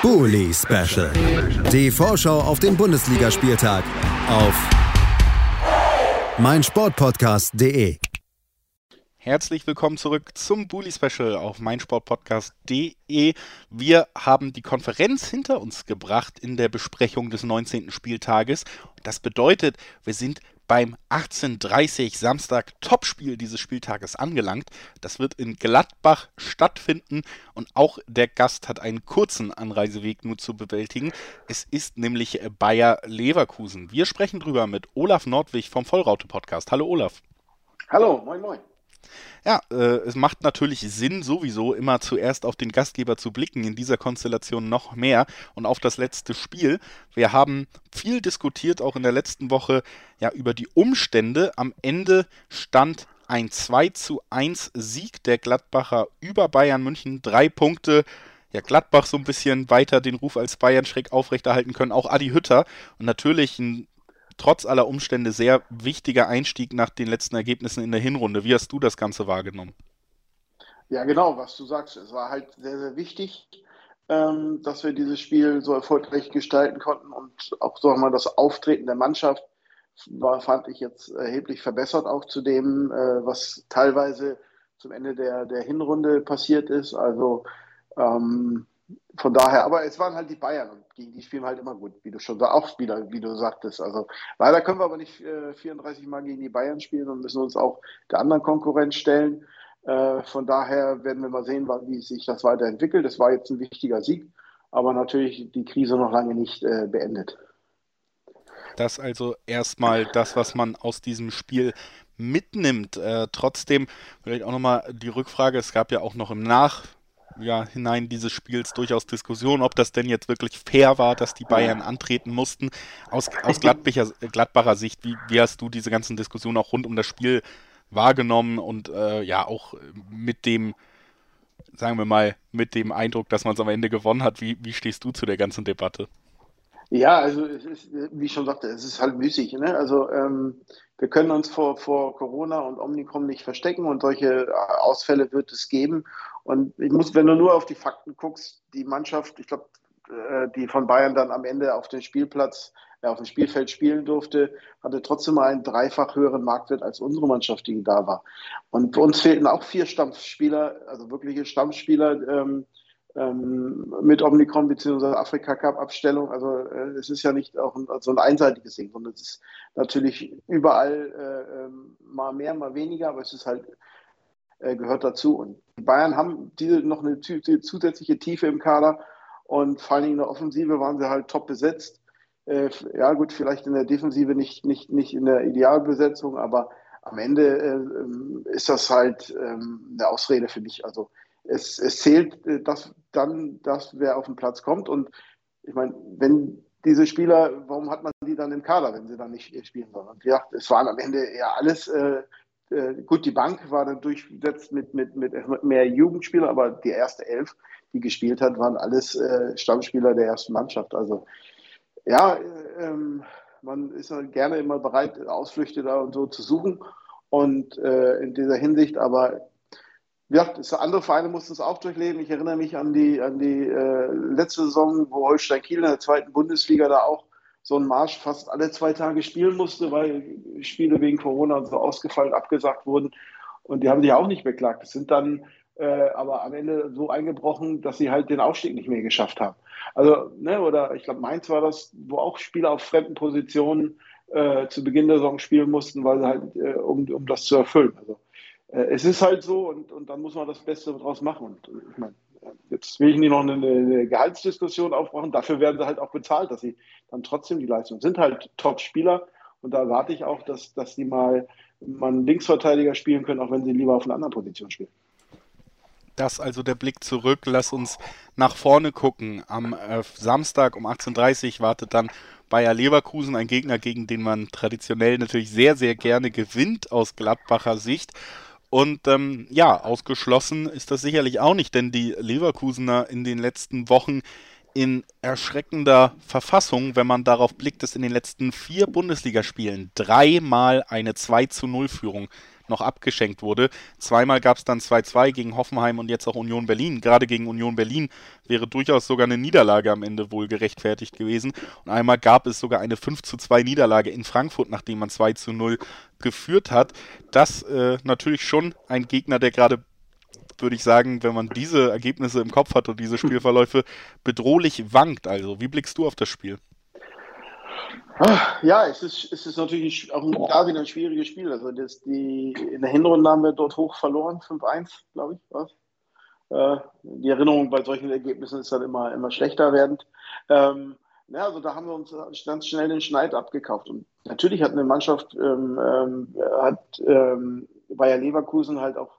Bully Special. Die Vorschau auf den Bundesligaspieltag auf meinsportpodcast.de. Herzlich willkommen zurück zum Bully Special auf meinsportpodcast.de. Wir haben die Konferenz hinter uns gebracht in der Besprechung des 19. Spieltages. Das bedeutet, wir sind beim 18.30 Samstag Topspiel dieses Spieltages angelangt. Das wird in Gladbach stattfinden und auch der Gast hat einen kurzen Anreiseweg nur zu bewältigen. Es ist nämlich Bayer Leverkusen. Wir sprechen drüber mit Olaf Nordwig vom Vollraute Podcast. Hallo Olaf. Hallo, moin moin. Ja, äh, es macht natürlich Sinn, sowieso immer zuerst auf den Gastgeber zu blicken, in dieser Konstellation noch mehr und auf das letzte Spiel. Wir haben viel diskutiert, auch in der letzten Woche, ja, über die Umstände. Am Ende stand ein 2 zu 1 Sieg der Gladbacher über Bayern München. Drei Punkte. Ja, Gladbach so ein bisschen weiter den Ruf als Bayern-Schreck aufrechterhalten können. Auch Adi Hütter. Und natürlich ein trotz aller Umstände sehr wichtiger Einstieg nach den letzten Ergebnissen in der Hinrunde. Wie hast du das Ganze wahrgenommen? Ja, genau, was du sagst. Es war halt sehr, sehr wichtig, ähm, dass wir dieses Spiel so erfolgreich gestalten konnten und auch, sagen wir mal, das Auftreten der Mannschaft war, fand ich jetzt erheblich verbessert, auch zu dem, äh, was teilweise zum Ende der, der Hinrunde passiert ist. Also ähm, von daher, aber es waren halt die Bayern und gegen die spielen halt immer gut, wie du schon auch wieder, wie du sagtest. Also leider können wir aber nicht äh, 34 Mal gegen die Bayern spielen und müssen uns auch der anderen Konkurrenz stellen. Äh, von daher werden wir mal sehen, wie sich das weiterentwickelt. Es war jetzt ein wichtiger Sieg, aber natürlich die Krise noch lange nicht äh, beendet. Das also erstmal das, was man aus diesem Spiel mitnimmt. Äh, trotzdem vielleicht auch nochmal die Rückfrage, es gab ja auch noch im Nach ja, hinein dieses Spiels durchaus Diskussion, ob das denn jetzt wirklich fair war, dass die Bayern antreten mussten. Aus, aus Gladbacher, Gladbacher Sicht, wie, wie hast du diese ganzen Diskussionen auch rund um das Spiel wahrgenommen und äh, ja auch mit dem, sagen wir mal, mit dem Eindruck, dass man es am Ende gewonnen hat, wie, wie stehst du zu der ganzen Debatte? Ja, also es ist, wie ich schon sagte, es ist halt müßig. Ne? Also ähm, wir können uns vor, vor Corona und Omnicom nicht verstecken und solche äh, Ausfälle wird es geben. Und ich muss, wenn du nur auf die Fakten guckst, die Mannschaft, ich glaube, äh, die von Bayern dann am Ende auf dem Spielplatz, äh, auf dem Spielfeld spielen durfte, hatte trotzdem einen dreifach höheren Marktwert als unsere Mannschaft, die da war. Und uns fehlten auch vier Stammspieler, also wirkliche Stammspieler. Ähm, ähm, mit Omnicom bzw. Afrika Cup Abstellung. Also äh, es ist ja nicht auch ein, so ein einseitiges Ding, sondern es ist natürlich überall äh, ähm, mal mehr, mal weniger, aber es ist halt äh, gehört dazu. Und die Bayern haben diese noch eine zusätzliche Tiefe im Kader und vor allen Dingen in der Offensive waren sie halt top besetzt. Äh, ja gut, vielleicht in der Defensive nicht, nicht, nicht in der Idealbesetzung, aber am Ende äh, ähm, ist das halt ähm, eine Ausrede für mich. Also es, es zählt äh, das, dann, dass wer auf den Platz kommt. Und ich meine, wenn diese Spieler, warum hat man die dann im Kader, wenn sie dann nicht spielen sollen? Und ja, es waren am Ende ja alles, äh, äh, gut, die Bank war dann durchgesetzt mit, mit, mit mehr Jugendspielern, aber die erste Elf, die gespielt hat, waren alles äh, Stammspieler der ersten Mannschaft. Also ja, äh, man ist halt gerne immer bereit, Ausflüchte da und so zu suchen. Und äh, in dieser Hinsicht, aber ja, andere Vereine mussten es auch durchleben. Ich erinnere mich an die, an die äh, letzte Saison, wo Holstein Kiel in der zweiten Bundesliga da auch so einen Marsch fast alle zwei Tage spielen musste, weil Spiele wegen Corona so ausgefallen, abgesagt wurden. Und die haben sich auch nicht beklagt. Das sind dann äh, aber am Ende so eingebrochen, dass sie halt den Aufstieg nicht mehr geschafft haben. Also, ne, oder ich glaube, Mainz war das, wo auch Spieler auf fremden Positionen äh, zu Beginn der Saison spielen mussten, weil sie halt, äh, um, um das zu erfüllen. Also, es ist halt so und, und dann muss man das Beste daraus machen. Und äh, ich meine, jetzt will ich nicht noch eine, eine, Gehaltsdiskussion aufmachen. Dafür werden sie halt auch bezahlt, dass sie dann trotzdem die Leistung sind halt Top-Spieler. Und da erwarte ich auch, dass, dass die mal, mal einen Linksverteidiger spielen können, auch wenn sie lieber auf einer anderen Position spielen. Das also der Blick zurück. Lass uns nach vorne gucken. Am äh, Samstag um 18.30 Uhr wartet dann Bayer Leverkusen, ein Gegner, gegen den man traditionell natürlich sehr, sehr gerne gewinnt aus Gladbacher Sicht. Und ähm, ja, ausgeschlossen ist das sicherlich auch nicht, denn die Leverkusener in den letzten Wochen in erschreckender Verfassung, wenn man darauf blickt, dass in den letzten vier Bundesligaspielen dreimal eine 2 zu 0 Führung noch abgeschenkt wurde. Zweimal gab es dann 2-2 gegen Hoffenheim und jetzt auch Union Berlin. Gerade gegen Union Berlin wäre durchaus sogar eine Niederlage am Ende wohl gerechtfertigt gewesen. Und einmal gab es sogar eine 5-2 Niederlage in Frankfurt, nachdem man 2-0 geführt hat. Das äh, natürlich schon ein Gegner, der gerade würde ich sagen, wenn man diese Ergebnisse im Kopf hat und diese Spielverläufe bedrohlich wankt. Also, wie blickst du auf das Spiel? Ja, es ist, es ist natürlich auch da wieder ein schwieriges Spiel. Also das, die, in der Hinrunde haben wir dort hoch verloren, 5-1, glaube ich. Was? Äh, die Erinnerung bei solchen Ergebnissen ist dann immer, immer schlechter werdend. Ähm, ja, also da haben wir uns ganz schnell den Schneid abgekauft. Und natürlich hat eine Mannschaft, ähm, ähm, hat ähm, Bayer Leverkusen halt auch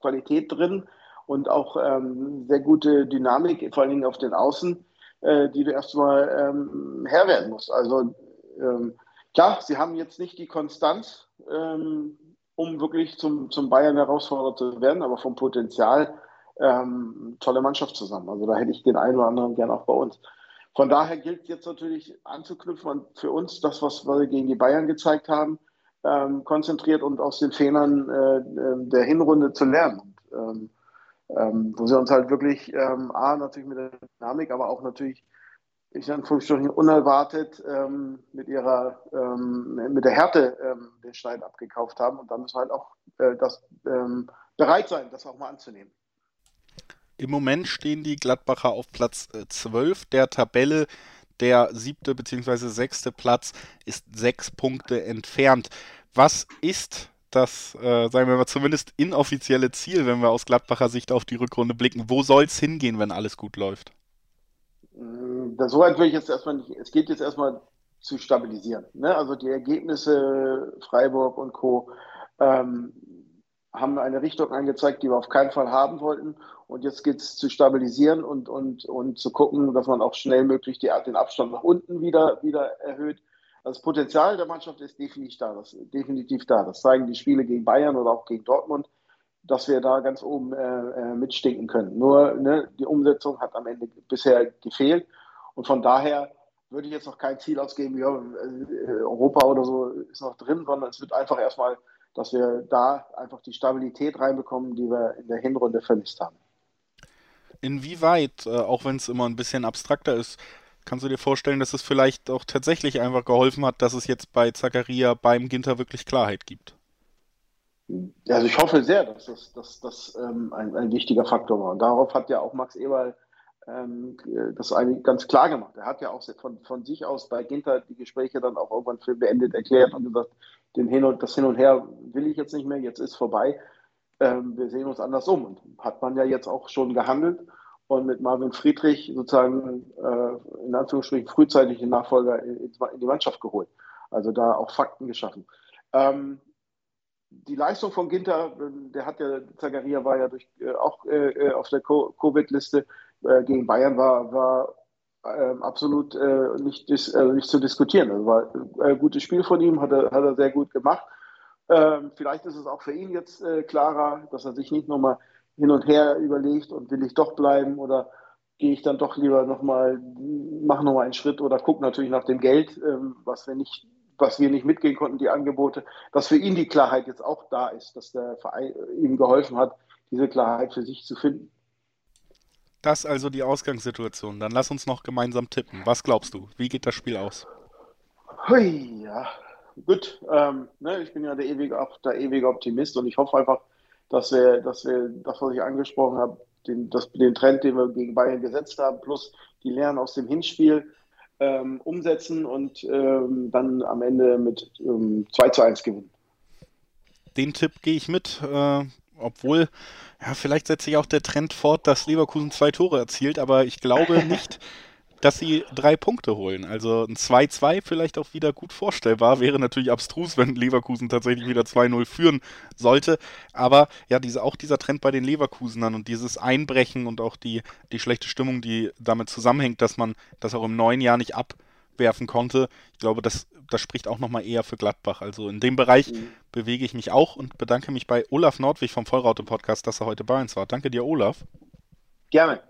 Qualität drin und auch ähm, sehr gute Dynamik, vor allen Dingen auf den Außen äh, die du erstmal ähm, Herr werden musst. Also ähm, klar, sie haben jetzt nicht die Konstanz, ähm, um wirklich zum, zum Bayern Herausforderer zu werden, aber vom Potenzial ähm, tolle Mannschaft zusammen. Also da hätte ich den einen oder anderen gern auch bei uns. Von daher gilt jetzt natürlich anzuknüpfen an für uns das, was wir gegen die Bayern gezeigt haben, ähm, konzentriert und aus den Fehlern äh, äh der Hinrunde zu lernen. Und, ähm, ähm, wo sie uns halt wirklich, ähm, A, natürlich mit der Dynamik, aber auch natürlich, ich sage unerwartet ähm, mit ihrer, ähm, mit der Härte ähm, den Stein abgekauft haben. Und dann müssen wir halt auch äh, das, ähm, bereit sein, das auch mal anzunehmen. Im Moment stehen die Gladbacher auf Platz äh, 12 der Tabelle. Der siebte bzw. sechste Platz ist sechs Punkte entfernt. Was ist das, äh, sagen wir mal, zumindest inoffizielle Ziel, wenn wir aus Gladbacher Sicht auf die Rückrunde blicken? Wo soll es hingehen, wenn alles gut läuft? Mm, so weit will ich jetzt erstmal nicht. Es geht jetzt erstmal zu stabilisieren. Ne? Also die Ergebnisse Freiburg und Co. Ähm, haben eine Richtung angezeigt, die wir auf keinen Fall haben wollten. Und jetzt geht es zu stabilisieren und, und, und zu gucken, dass man auch schnell möglich die, den Abstand nach unten wieder, wieder erhöht. Das Potenzial der Mannschaft ist definitiv da. Das, definitiv da. Das zeigen die Spiele gegen Bayern oder auch gegen Dortmund, dass wir da ganz oben äh, äh, mitstinken können. Nur ne, die Umsetzung hat am Ende bisher gefehlt. Und von daher würde ich jetzt noch kein Ziel ausgeben, ja, äh, Europa oder so ist noch drin, sondern es wird einfach erstmal, dass wir da einfach die Stabilität reinbekommen, die wir in der Hinrunde vermisst haben. Inwieweit, äh, auch wenn es immer ein bisschen abstrakter ist, Kannst du dir vorstellen, dass es vielleicht auch tatsächlich einfach geholfen hat, dass es jetzt bei Zacharia beim Ginter wirklich Klarheit gibt? Also ich hoffe sehr, dass das, dass das ähm, ein, ein, wichtiger Faktor war. Und darauf hat ja auch Max Eberl ähm, das eigentlich ganz klar gemacht. Er hat ja auch von, von sich aus bei Ginter die Gespräche dann auch irgendwann für beendet erklärt und gesagt, den Hin und, das Hin und Her will ich jetzt nicht mehr, jetzt ist vorbei. Ähm, wir sehen uns anders um. Und hat man ja jetzt auch schon gehandelt und mit Marvin Friedrich sozusagen äh, in Anführungsstrichen frühzeitig den Nachfolger in, in, die Mannschaft geholt. Also da auch Fakten geschaffen. Ähm, die Leistung von Ginter, der hat ja, Zagaria war ja durch, äh, auch äh, auf der Covid-Liste äh, gegen Bayern, war, war ähm, absolut äh, nicht, dis, äh, nicht zu diskutieren. Also war ein gutes Spiel von ihm, hat er, hat er sehr gut gemacht. Ähm, vielleicht ist es auch für ihn jetzt klarer, dass er sich nicht nochmal hin und her überlegt und will ich doch bleiben oder gehe ich dann doch lieber nochmal, mache nochmal einen Schritt oder gucke natürlich nach dem Geld, ähm, was wir nicht was wir nicht mitgehen konnten, die Angebote, dass für ihn die Klarheit jetzt auch da ist, dass der Verein ihm geholfen hat, diese Klarheit für sich zu finden. Das also die Ausgangssituation. Dann lass uns noch gemeinsam tippen. Was glaubst du? Wie geht das Spiel aus? Hui, ja, gut. Ähm, ne, ich bin ja der ewige, der ewige Optimist und ich hoffe einfach, dass wir, dass wir das, was ich angesprochen habe, den, das, den Trend, den wir gegen Bayern gesetzt haben, plus die Lehren aus dem Hinspiel ähm, umsetzen und ähm, dann am Ende mit ähm, 2 zu 1 gewinnen. Den Tipp gehe ich mit, äh, obwohl, ja, vielleicht setzt sich auch der Trend fort, dass Leverkusen zwei Tore erzielt, aber ich glaube nicht, dass sie drei Punkte holen. Also ein 2-2 vielleicht auch wieder gut vorstellbar. Wäre natürlich abstrus, wenn Leverkusen tatsächlich wieder 2-0 führen sollte. Aber ja, diese, auch dieser Trend bei den Leverkusenern und dieses Einbrechen und auch die, die schlechte Stimmung, die damit zusammenhängt, dass man das auch im neuen Jahr nicht abwerfen konnte. Ich glaube, das, das spricht auch nochmal eher für Gladbach. Also in dem Bereich mhm. bewege ich mich auch und bedanke mich bei Olaf Nordwig vom Vollraute-Podcast, dass er heute bei uns war. Danke dir, Olaf. Gerne.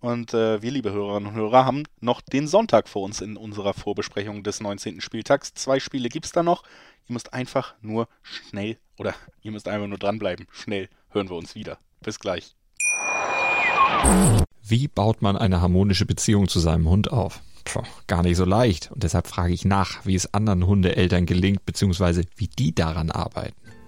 Und äh, wir, liebe Hörerinnen und Hörer, haben noch den Sonntag vor uns in unserer Vorbesprechung des 19. Spieltags. Zwei Spiele gibt es da noch. Ihr müsst einfach nur schnell oder ihr müsst einfach nur dranbleiben. Schnell hören wir uns wieder. Bis gleich. Wie baut man eine harmonische Beziehung zu seinem Hund auf? Puh, gar nicht so leicht. Und deshalb frage ich nach, wie es anderen Hundeeltern gelingt, beziehungsweise wie die daran arbeiten.